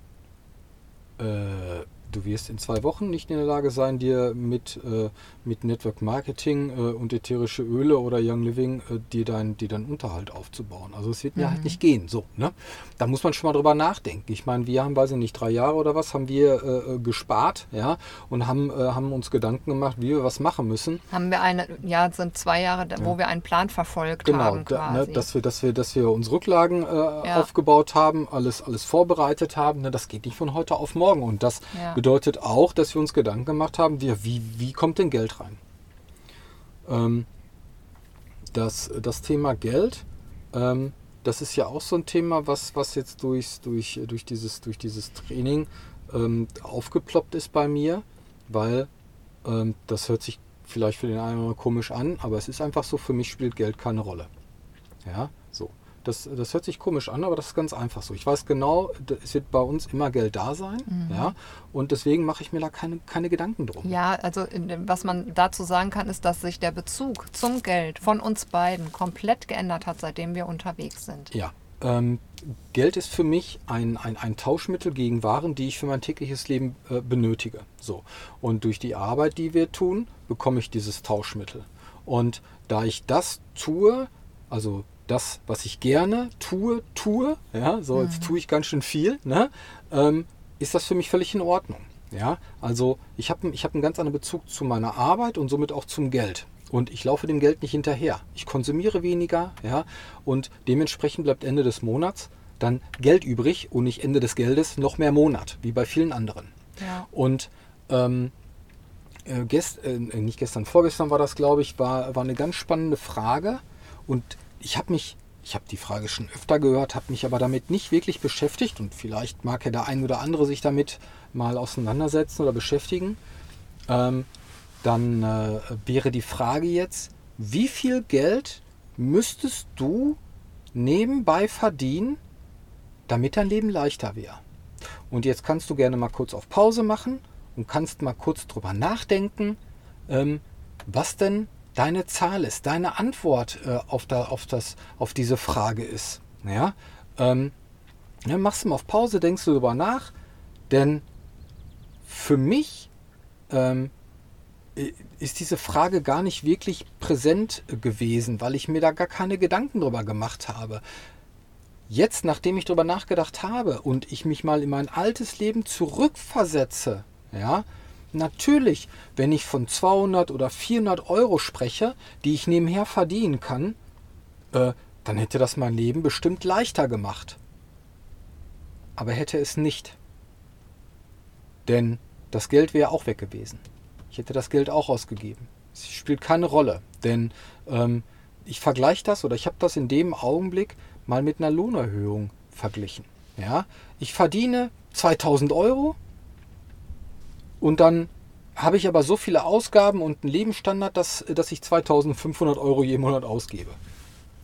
Speaker 2: Äh, du wirst in zwei Wochen nicht in der Lage sein, dir mit, äh, mit Network Marketing äh, und ätherische Öle oder Young Living äh, dir, dein, dir deinen Unterhalt aufzubauen. Also es wird mir halt mhm. halt nicht gehen. So, ne? Da muss man schon mal drüber nachdenken. Ich meine, wir haben, weiß ich nicht, drei Jahre oder was, haben wir äh, äh, gespart, ja, und haben, äh, haben uns Gedanken gemacht, wie wir was machen müssen.
Speaker 1: Haben wir eine, ja, sind zwei Jahre, wo ja. wir einen Plan verfolgt genau, haben. Genau,
Speaker 2: ne, dass wir, dass wir, dass wir uns Rücklagen ja. aufgebaut haben, alles, alles vorbereitet haben. Ne? Das geht nicht von heute auf morgen. Und das ja bedeutet auch, dass wir uns Gedanken gemacht haben, wie, wie, wie kommt denn Geld rein? Ähm, das, das Thema Geld, ähm, das ist ja auch so ein Thema, was, was jetzt durchs, durch, durch, dieses, durch dieses Training ähm, aufgeploppt ist bei mir, weil ähm, das hört sich vielleicht für den einen oder anderen komisch an, aber es ist einfach so, für mich spielt Geld keine Rolle. Ja. Das, das hört sich komisch an, aber das ist ganz einfach so. Ich weiß genau, es wird bei uns immer Geld da sein. Mhm. Ja, und deswegen mache ich mir da keine, keine Gedanken drum.
Speaker 1: Ja, also was man dazu sagen kann, ist, dass sich der Bezug zum Geld von uns beiden komplett geändert hat, seitdem wir unterwegs sind.
Speaker 2: Ja, ähm, Geld ist für mich ein, ein, ein, Tauschmittel gegen Waren, die ich für mein tägliches Leben äh, benötige. So. Und durch die Arbeit, die wir tun, bekomme ich dieses Tauschmittel. Und da ich das tue, also das, was ich gerne tue, tue, ja, so jetzt mhm. tue ich ganz schön viel, ne, ähm, ist das für mich völlig in Ordnung. Ja, also ich habe ich hab einen ganz anderen Bezug zu meiner Arbeit und somit auch zum Geld. Und ich laufe dem Geld nicht hinterher. Ich konsumiere weniger, ja, und dementsprechend bleibt Ende des Monats dann Geld übrig und nicht Ende des Geldes noch mehr Monat, wie bei vielen anderen. Ja. Und ähm, äh, gest, äh, nicht gestern, vorgestern war das, glaube ich, war, war eine ganz spannende Frage. Und ich habe mich, ich habe die Frage schon öfter gehört, habe mich aber damit nicht wirklich beschäftigt und vielleicht mag ja der ein oder andere sich damit mal auseinandersetzen oder beschäftigen. Ähm, dann äh, wäre die Frage jetzt, wie viel Geld müsstest du nebenbei verdienen, damit dein Leben leichter wäre? Und jetzt kannst du gerne mal kurz auf Pause machen und kannst mal kurz drüber nachdenken, ähm, was denn deine Zahl ist, deine Antwort äh, auf, da, auf, das, auf diese Frage ist. Ja? Ähm, ja, machst du mal auf Pause, denkst du darüber nach, denn für mich ähm, äh, ist diese Frage gar nicht wirklich präsent gewesen, weil ich mir da gar keine Gedanken drüber gemacht habe. Jetzt, nachdem ich drüber nachgedacht habe und ich mich mal in mein altes Leben zurückversetze, ja, natürlich, wenn ich von 200 oder 400 Euro spreche, die ich nebenher verdienen kann, äh, dann hätte das mein Leben bestimmt leichter gemacht. Aber hätte es nicht. Denn das Geld wäre auch weg gewesen. Ich hätte das Geld auch ausgegeben. Es spielt keine Rolle, denn ähm, ich vergleiche das oder ich habe das in dem Augenblick mal mit einer Lohnerhöhung verglichen. Ja, ich verdiene 2000 Euro und dann habe ich aber so viele Ausgaben und einen Lebensstandard, dass, dass ich 2500 Euro je Monat ausgebe.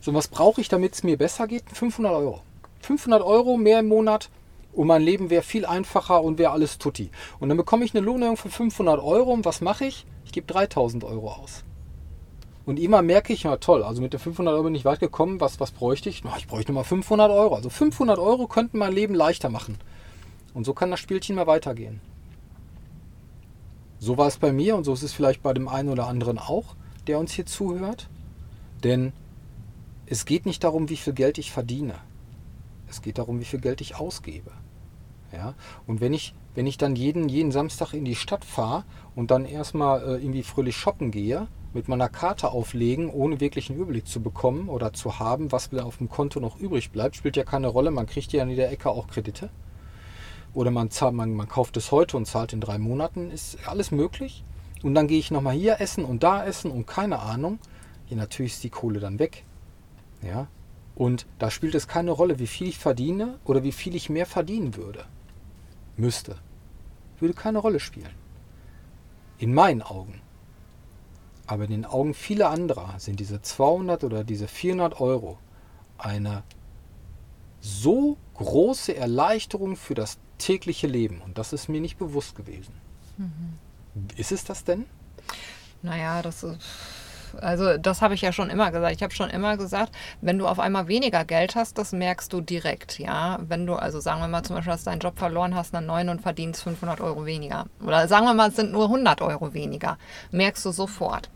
Speaker 2: So, was brauche ich, damit es mir besser geht? 500 Euro. 500 Euro mehr im Monat und mein Leben wäre viel einfacher und wäre alles tutti. Und dann bekomme ich eine Lohnerhöhung für 500 Euro und was mache ich? Ich gebe 3000 Euro aus. Und immer merke ich, na toll, also mit den 500 Euro bin ich weit gekommen. Was, was bräuchte ich? Na, ich bräuchte mal 500 Euro. Also 500 Euro könnten mein Leben leichter machen. Und so kann das Spielchen mal weitergehen. So war es bei mir und so ist es vielleicht bei dem einen oder anderen auch, der uns hier zuhört. Denn es geht nicht darum, wie viel Geld ich verdiene. Es geht darum, wie viel Geld ich ausgebe. Ja? Und wenn ich, wenn ich dann jeden, jeden Samstag in die Stadt fahre und dann erstmal äh, irgendwie fröhlich shoppen gehe, mit meiner Karte auflegen, ohne wirklich einen Überblick zu bekommen oder zu haben, was auf dem Konto noch übrig bleibt, spielt ja keine Rolle. Man kriegt ja in jeder Ecke auch Kredite. Oder man, zahlt, man, man kauft es heute und zahlt in drei Monaten, ist alles möglich. Und dann gehe ich nochmal hier essen und da essen und keine Ahnung. Ja, natürlich ist die Kohle dann weg. Ja, und da spielt es keine Rolle, wie viel ich verdiene oder wie viel ich mehr verdienen würde müsste, würde keine Rolle spielen. In meinen Augen. Aber in den Augen vieler anderer sind diese 200 oder diese 400 Euro eine so große Erleichterung für das tägliche Leben. Und das ist mir nicht bewusst gewesen. Mhm. Ist es das denn?
Speaker 1: Naja, das ist also das habe ich ja schon immer gesagt. Ich habe schon immer gesagt, wenn du auf einmal weniger Geld hast, das merkst du direkt. Ja, wenn du also sagen wir mal zum Beispiel, hast deinen Job verloren, hast einen neuen und verdienst 500 Euro weniger oder sagen wir mal, es sind nur 100 Euro weniger, merkst du sofort.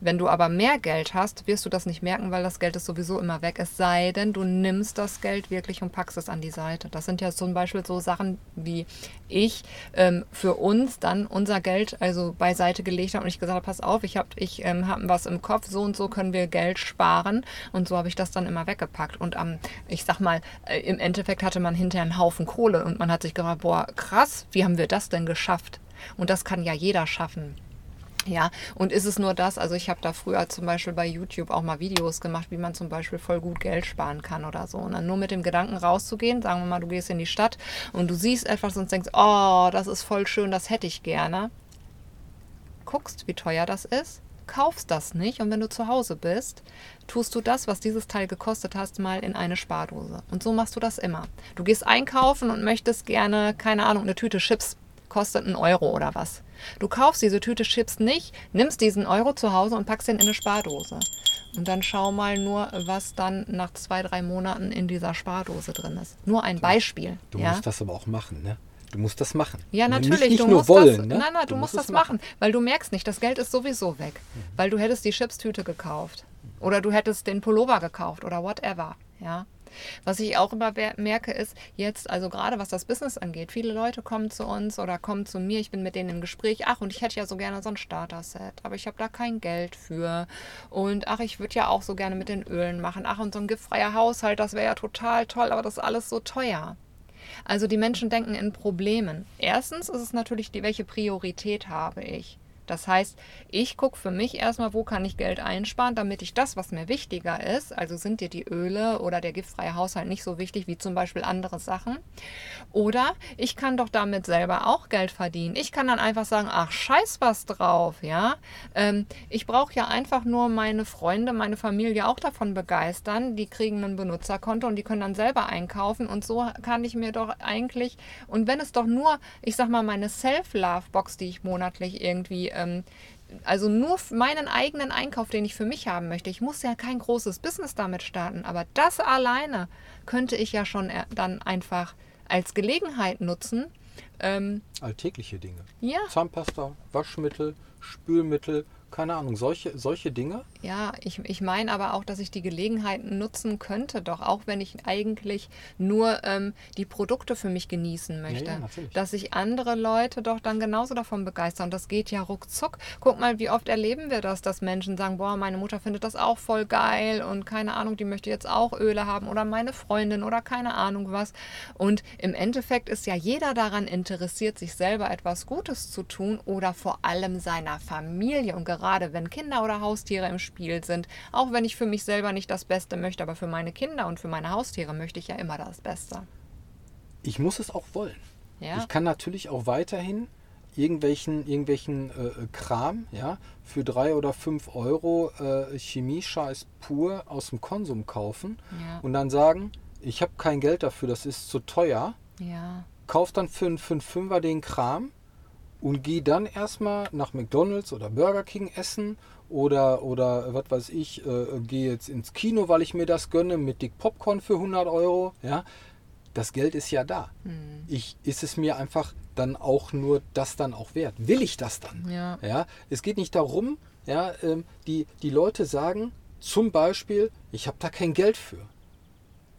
Speaker 1: Wenn du aber mehr Geld hast, wirst du das nicht merken, weil das Geld ist sowieso immer weg. Es sei denn, du nimmst das Geld wirklich und packst es an die Seite. Das sind ja zum Beispiel so Sachen, wie ich ähm, für uns dann unser Geld also beiseite gelegt habe und ich gesagt habe, pass auf, ich habe ich, ähm, hab was im Kopf, so und so können wir Geld sparen. Und so habe ich das dann immer weggepackt. Und am, ich sag mal, äh, im Endeffekt hatte man hinterher einen Haufen Kohle und man hat sich gedacht, boah, krass, wie haben wir das denn geschafft? Und das kann ja jeder schaffen. Ja, und ist es nur das, also ich habe da früher zum Beispiel bei YouTube auch mal Videos gemacht, wie man zum Beispiel voll gut Geld sparen kann oder so. Und dann nur mit dem Gedanken rauszugehen, sagen wir mal, du gehst in die Stadt und du siehst etwas und denkst, oh, das ist voll schön, das hätte ich gerne. Guckst, wie teuer das ist, kaufst das nicht und wenn du zu Hause bist, tust du das, was dieses Teil gekostet hast, mal in eine Spardose. Und so machst du das immer. Du gehst einkaufen und möchtest gerne, keine Ahnung, eine Tüte Chips kostet einen Euro oder was. Du kaufst diese Tüte Chips nicht, nimmst diesen Euro zu Hause und packst ihn in eine Spardose. Und dann schau mal nur, was dann nach zwei, drei Monaten in dieser Spardose drin ist. Nur ein Beispiel.
Speaker 2: Du ja? musst das aber auch machen, ne? Du musst das machen.
Speaker 1: Ja, natürlich. Nicht, nicht du musst wollen, das, ne? Nein, nein, du, du musst, musst das machen, machen, weil du merkst nicht, das Geld ist sowieso weg. Mhm. Weil du hättest die Chipstüte gekauft. Oder du hättest den Pullover gekauft oder whatever. Ja. Was ich auch immer merke, ist jetzt, also gerade was das Business angeht, viele Leute kommen zu uns oder kommen zu mir, ich bin mit denen im Gespräch, ach, und ich hätte ja so gerne so ein Starter-Set, aber ich habe da kein Geld für. Und ach, ich würde ja auch so gerne mit den Ölen machen. Ach, und so ein giftfreier Haushalt, das wäre ja total toll, aber das ist alles so teuer. Also die Menschen denken in Problemen. Erstens ist es natürlich die, welche Priorität habe ich? Das heißt, ich gucke für mich erstmal, wo kann ich Geld einsparen, damit ich das, was mir wichtiger ist, also sind dir die Öle oder der giftfreie Haushalt nicht so wichtig wie zum Beispiel andere Sachen. Oder ich kann doch damit selber auch Geld verdienen. Ich kann dann einfach sagen, ach scheiß was drauf, ja. Ähm, ich brauche ja einfach nur meine Freunde, meine Familie auch davon begeistern. Die kriegen ein Benutzerkonto und die können dann selber einkaufen und so kann ich mir doch eigentlich, und wenn es doch nur, ich sag mal, meine Self-Love-Box, die ich monatlich irgendwie ähm, also nur meinen eigenen Einkauf, den ich für mich haben möchte. Ich muss ja kein großes Business damit starten, aber das alleine könnte ich ja schon äh, dann einfach als Gelegenheit nutzen, Ähm,
Speaker 2: Alltägliche Dinge.
Speaker 1: ja,
Speaker 2: Zahnpasta, Waschmittel, Spülmittel, keine Ahnung, solche, solche Dinge.
Speaker 1: Ja, ich, ich meine aber auch, dass ich die Gelegenheiten nutzen könnte, doch auch wenn ich eigentlich nur ähm, die Produkte für mich genießen möchte.
Speaker 2: ja, natürlich.
Speaker 1: dass sich andere Leute doch dann genauso davon begeistern. Das geht ja ruckzuck. Guck mal, wie oft erleben wir das, dass Menschen sagen, boah, meine Mutter findet das auch voll geil und keine Ahnung, die möchte jetzt auch Öle haben oder meine Freundin oder keine Ahnung was. Und im Endeffekt ist ja jeder daran interessiert, sich selber etwas Gutes zu tun oder vor allem seiner Familie. Und gerade wenn Kinder oder Haustiere im Spiel sind, auch wenn ich für mich selber nicht das Beste möchte, aber für meine Kinder und für meine Haustiere möchte ich ja immer das Beste.
Speaker 2: Ich muss es auch wollen.
Speaker 1: Ja.
Speaker 2: Ich kann natürlich auch weiterhin irgendwelchen, irgendwelchen äh, äh, Kram, ja, für drei oder fünf Euro äh, Chemiescheiß pur aus dem Konsum kaufen
Speaker 1: Ja.
Speaker 2: und dann sagen, ich habe kein Geld dafür, das ist zu teuer,
Speaker 1: Ja.
Speaker 2: kauf dann für einen für einen Fünfer den Kram und geh dann erstmal nach McDonalds oder Burger King essen oder, oder was weiß ich, äh, gehe jetzt ins Kino, weil ich mir das gönne mit dick Popcorn für 100 Euro, ja. Das Geld ist ja da.
Speaker 1: Hm.
Speaker 2: Ich, ist es mir einfach dann auch nur das dann auch wert? Will ich das dann?
Speaker 1: Ja.
Speaker 2: Ja, es geht nicht darum, ja, ähm, die, die Leute sagen zum Beispiel, ich habe da kein Geld für.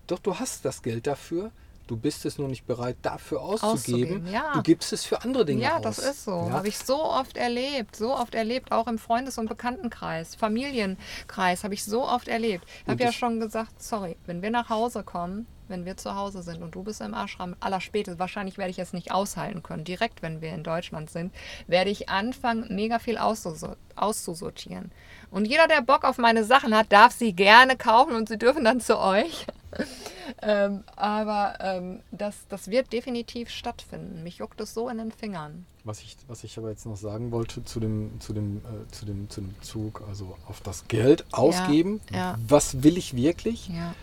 Speaker 2: Doch du hast das Geld dafür, du bist es nur nicht bereit dafür auszugeben.
Speaker 1: Auszugeben, ja.
Speaker 2: Du gibst es für andere Dinge
Speaker 1: Ja,
Speaker 2: aus.
Speaker 1: das ist so.
Speaker 2: Ja?
Speaker 1: Habe ich so oft erlebt. So oft erlebt, auch im Freundes- und Bekanntenkreis, Familienkreis, habe ich so oft erlebt. Ich habe ja schon gesagt, sorry, wenn wir nach Hause kommen, wenn wir zu Hause sind und du bist im Ashram, allerspätestens, wahrscheinlich werde ich es nicht aushalten können, direkt wenn wir in Deutschland sind, werde ich anfangen, mega viel auszuso- auszusortieren. Und jeder, der Bock auf meine Sachen hat, darf sie gerne kaufen und sie dürfen dann zu euch. ähm, aber ähm, das, das wird definitiv stattfinden. Mich juckt es so in den Fingern.
Speaker 2: Was ich, was ich aber jetzt noch sagen wollte zu dem, zu dem, äh, zu dem, zu dem Zug, also auf das Geld ausgeben.
Speaker 1: ja.
Speaker 2: Was will ich wirklich?
Speaker 1: Ja.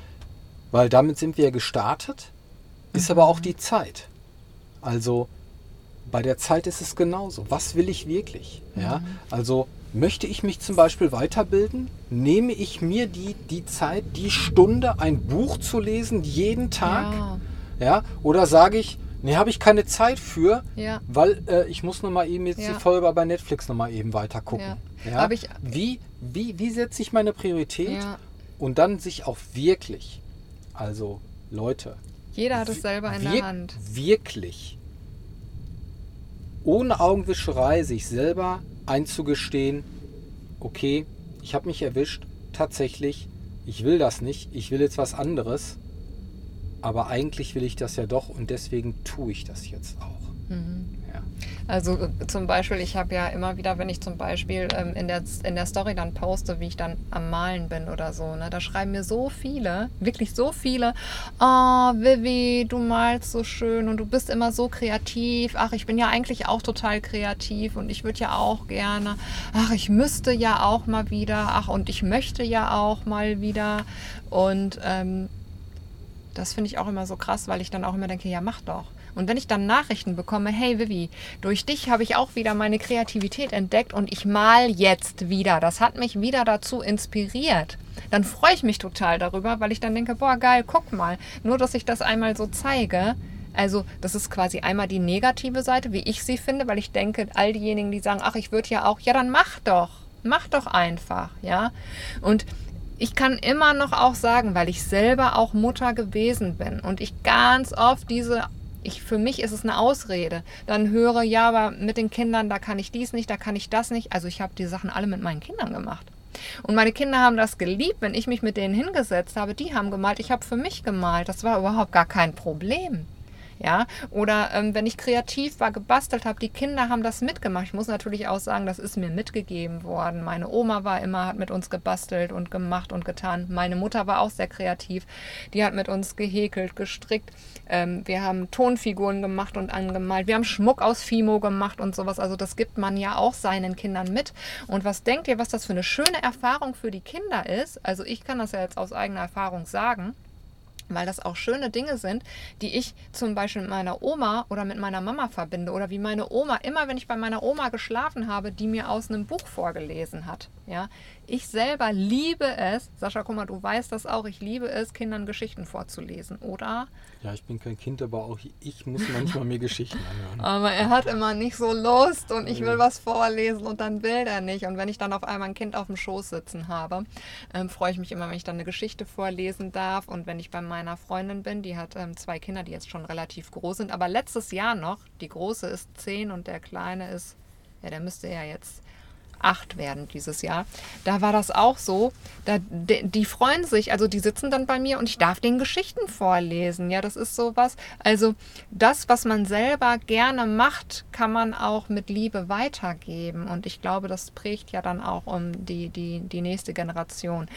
Speaker 2: Weil damit sind wir gestartet, ist aber auch die Zeit. Also bei der Zeit ist es genauso. Was will ich wirklich? Ja? Also möchte ich mich zum Beispiel weiterbilden? Nehme ich mir die, die Zeit, die Stunde, ein Buch zu lesen, jeden Tag?
Speaker 1: Ja.
Speaker 2: Ja? Oder sage ich, nee, habe ich keine Zeit für,
Speaker 1: Ja.
Speaker 2: weil äh, ich muss noch mal eben jetzt
Speaker 1: Ja.
Speaker 2: die Folge bei Netflix noch mal eben weiter gucken.
Speaker 1: Ja. Ich-
Speaker 2: wie, wie, wie setze ich meine Priorität? Und dann sich auch wirklich, also Leute,
Speaker 1: Jeder hat es selber in der Hand.
Speaker 2: Wirklich ohne Augenwischerei sich selber einzugestehen, okay, ich habe mich erwischt, tatsächlich, ich will das nicht, ich will jetzt was anderes, aber eigentlich will ich das ja doch und deswegen tue ich das jetzt auch. Ja.
Speaker 1: Also äh, zum Beispiel, ich habe ja immer wieder, wenn ich zum Beispiel ähm, in, der, in der Story dann poste, wie ich dann am Malen bin oder so, ne, da schreiben mir so viele, wirklich so viele, oh, Vivi, du malst so schön und du bist immer so kreativ. Ach, ich bin ja eigentlich auch total kreativ und ich würde ja auch gerne. Ach, ich müsste ja auch mal wieder. Ach, und ich möchte ja auch mal wieder. Und ähm, das finde ich auch immer so krass, weil ich dann auch immer denke, ja, mach doch. Und wenn ich dann Nachrichten bekomme, hey Vivi, durch dich habe ich auch wieder meine Kreativität entdeckt und ich mal jetzt wieder. Das hat mich wieder dazu inspiriert. Dann freue ich mich total darüber, weil ich dann denke, boah, geil, guck mal. Nur, dass ich das einmal so zeige. Also, das ist quasi einmal die negative Seite, wie ich sie finde, weil ich denke, all diejenigen, die sagen, ach, ich würde ja auch, ja, dann mach doch. Mach doch einfach, ja. Und ich kann immer noch auch sagen, weil ich selber auch Mutter gewesen bin und ich ganz oft diese, ich, für mich ist es eine Ausrede, dann höre, ja, aber mit den Kindern, da kann ich dies nicht, da kann ich das nicht. Also ich habe die Sachen alle mit meinen Kindern gemacht. Und meine Kinder haben das geliebt, wenn ich mich mit denen hingesetzt habe. Die haben gemalt, ich habe für mich gemalt. Das war überhaupt gar kein Problem. Ja, oder ähm, wenn ich kreativ war, gebastelt habe, die Kinder haben das mitgemacht. Ich muss natürlich auch sagen, das ist mir mitgegeben worden. Meine Oma war immer, hat mit uns gebastelt und gemacht und getan. Meine Mutter war auch sehr kreativ. Die hat mit uns gehäkelt, gestrickt. Ähm, wir haben Tonfiguren gemacht und angemalt. Wir haben Schmuck aus Fimo gemacht und sowas. Also das gibt man ja auch seinen Kindern mit. Und was denkt ihr, was das für eine schöne Erfahrung für die Kinder ist? Also ich kann das ja jetzt aus eigener Erfahrung sagen weil das auch schöne Dinge sind, die ich zum Beispiel mit meiner Oma oder mit meiner Mama verbinde oder wie meine Oma, immer wenn ich bei meiner Oma geschlafen habe, die mir aus einem Buch vorgelesen hat. Ja, ich selber liebe es, Sascha, guck mal, du weißt das auch, ich liebe es, Kindern Geschichten vorzulesen, oder?
Speaker 2: Ja, ich bin kein Kind, aber auch ich muss manchmal mir Geschichten anhören.
Speaker 1: Aber er hat immer nicht so Lust und ich will was vorlesen und dann will er nicht. Und wenn ich dann auf einmal ein Kind auf dem Schoß sitzen habe, ähm, freue ich mich immer, wenn ich dann eine Geschichte vorlesen darf. Und wenn ich bei meiner Freundin bin, die hat ähm, zwei Kinder, die jetzt schon relativ groß sind, aber letztes Jahr noch, die große ist zehn und der kleine ist, ja, der müsste ja jetzt acht werden dieses Jahr. Da war das auch so. Da, die, die, freuen sich, also die sitzen dann bei mir und ich darf den Geschichten vorlesen. Ja, das ist sowas. Also das, was man selber gerne macht, kann man auch mit Liebe weitergeben. Und ich glaube, das prägt ja dann auch um die, die, die nächste Generation.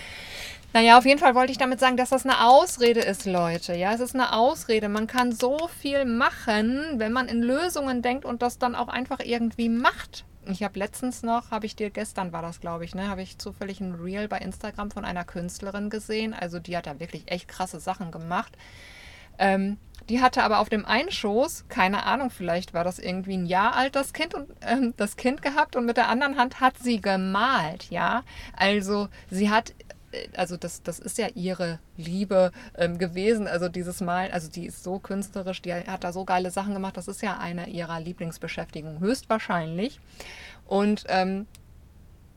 Speaker 1: Naja, auf jeden Fall wollte ich damit sagen, dass das eine Ausrede ist, Leute. Ja, es ist eine Ausrede. Man kann so viel machen, wenn man in Lösungen denkt und das dann auch einfach irgendwie macht. Ich habe letztens noch, habe ich dir, gestern war das, glaube ich, ne, habe ich zufällig ein Reel bei Instagram von einer Künstlerin gesehen. Also die hat da wirklich echt krasse Sachen gemacht. Ähm, die hatte aber auf dem einen Schoß, keine Ahnung, vielleicht war das irgendwie ein Jahr alt, das Kind und ähm, das Kind gehabt und mit der anderen Hand hat sie gemalt, ja. Also sie hat also das, das ist ja ihre Liebe ähm, gewesen. Also dieses Mal, also die ist so künstlerisch, die hat da so geile Sachen gemacht. Das ist ja eine ihrer Lieblingsbeschäftigungen, höchstwahrscheinlich. Und ähm,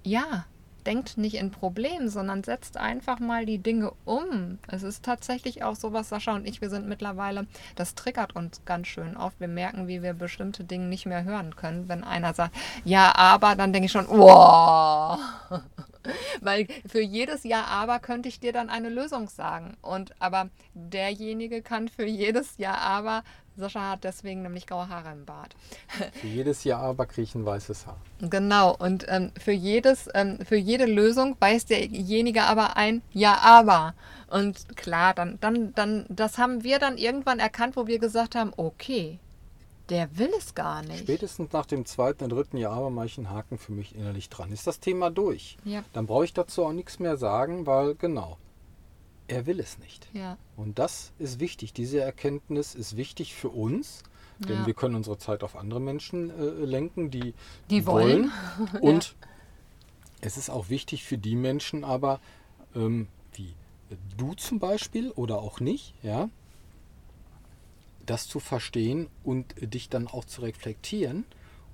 Speaker 1: ja, denkt nicht in Problemen, sondern setzt einfach mal die Dinge um. Es ist tatsächlich auch so was, Sascha und ich, wir sind mittlerweile, das triggert uns ganz schön oft. Wir merken, wie wir bestimmte Dinge nicht mehr hören können. Wenn einer sagt, ja, aber, dann denke ich schon, wow. Weil für jedes Ja, aber könnte ich dir dann eine Lösung sagen. Und aber derjenige kann für jedes Ja, aber Sascha hat deswegen nämlich graue Haare im Bart.
Speaker 2: Für jedes Ja, aber ein weißes Haar.
Speaker 1: Genau, und ähm, für, jedes, ähm, für jede Lösung weiß derjenige aber ein Ja, aber. Und klar, dann, dann, dann, das haben wir dann irgendwann erkannt, wo wir gesagt haben, okay, der will es gar nicht.
Speaker 2: Spätestens nach dem zweiten und dritten Jahr aber mache ich einen Haken für mich innerlich dran. Ist das Thema durch?
Speaker 1: Ja.
Speaker 2: Dann brauche ich dazu auch nichts mehr sagen, weil genau, er will es nicht.
Speaker 1: Ja.
Speaker 2: Und das ist wichtig. Diese Erkenntnis ist wichtig für uns, denn ja. wir können unsere Zeit auf andere Menschen äh, lenken, die,
Speaker 1: die wollen.
Speaker 2: wollen. Und ja. es ist auch wichtig für die Menschen aber, ähm, wie du zum Beispiel oder auch nicht, ja, das zu verstehen und dich dann auch zu reflektieren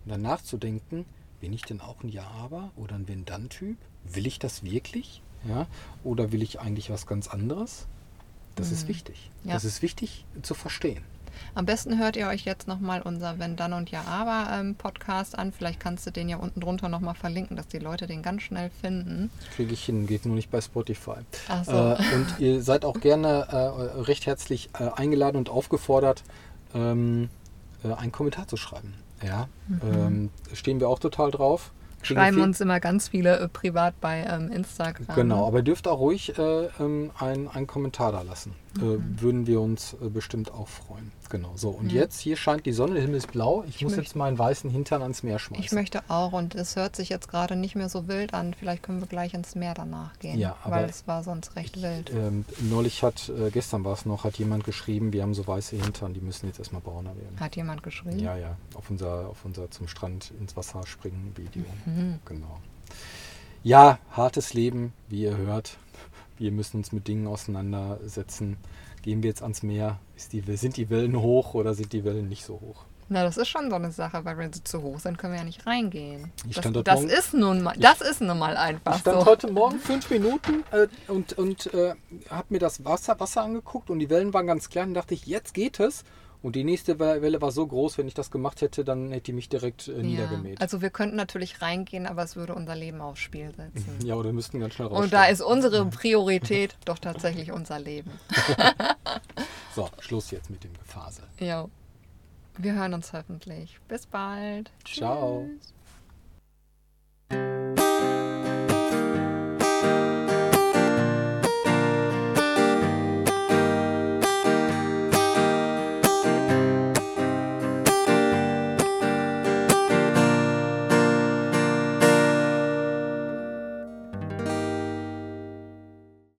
Speaker 2: und dann nachzudenken, bin ich denn auch ein Ja-Aber oder ein Wenn-Dann-Typ? Will ich das wirklich? Ja? Oder will ich eigentlich was ganz anderes? Das mhm. ist wichtig. Ja. Das ist wichtig zu verstehen.
Speaker 1: Am besten hört ihr euch jetzt nochmal unser Wenn dann und ja aber ähm, Podcast an. Vielleicht kannst du den ja unten drunter nochmal verlinken, dass die Leute den ganz schnell finden.
Speaker 2: Kriege ich hin, geht nur nicht bei Spotify.
Speaker 1: So.
Speaker 2: Äh, und ihr seid auch gerne äh, recht herzlich äh, eingeladen und aufgefordert, ähm, äh, einen Kommentar zu schreiben. Ja, mhm. ähm, stehen wir auch total drauf
Speaker 1: schreiben uns immer ganz viele äh, privat bei ähm, Instagram.
Speaker 2: Genau, aber ihr dürft auch ruhig äh, ähm, einen Kommentar da lassen. Äh, mhm. Würden wir uns äh, bestimmt auch freuen. Genau, so. Und ja. jetzt, hier scheint die Sonne, der Himmel ist blau. Ich, ich muss jetzt meinen weißen Hintern ans Meer schmeißen.
Speaker 1: Ich möchte auch und es hört sich jetzt gerade nicht mehr so wild an. Vielleicht können wir gleich ins Meer danach gehen.
Speaker 2: Ja, aber
Speaker 1: weil es war sonst recht
Speaker 2: ich,
Speaker 1: wild.
Speaker 2: Ähm, neulich hat, äh, gestern war es noch, hat jemand geschrieben, wir haben so weiße Hintern, die müssen jetzt erstmal brauner werden.
Speaker 1: Hat jemand geschrieben?
Speaker 2: Ja, ja. Auf unser, auf unser zum Strand ins Wasser springen Video. Mhm. Genau. Ja, hartes Leben, wie ihr hört. Wir müssen uns mit Dingen auseinandersetzen. Gehen wir jetzt ans Meer? Die, sind die Wellen hoch oder sind die Wellen nicht so hoch?
Speaker 1: Na, das ist schon so eine Sache, weil wenn sie zu hoch sind, können wir ja nicht reingehen.
Speaker 2: Ich
Speaker 1: das, das morgen, ist nun mal, das ist nun mal einfach
Speaker 2: ich stand
Speaker 1: so.
Speaker 2: heute Morgen fünf Minuten äh, und, und äh, habe mir das Wasser, Wasser angeguckt und die Wellen waren ganz klein und dachte ich, jetzt geht es. Und die nächste Welle war so groß, wenn ich das gemacht hätte, dann hätte die mich direkt äh, niedergemäht.
Speaker 1: Also wir könnten natürlich reingehen, aber es würde unser Leben aufs Spiel setzen.
Speaker 2: ja, oder müssten ganz schnell raus.
Speaker 1: Und da ist unsere Priorität doch tatsächlich unser Leben.
Speaker 2: so, Schluss jetzt mit dem Gefase.
Speaker 1: Ja. Wir hören uns hoffentlich. Bis bald.
Speaker 2: Ciao. Tschüss.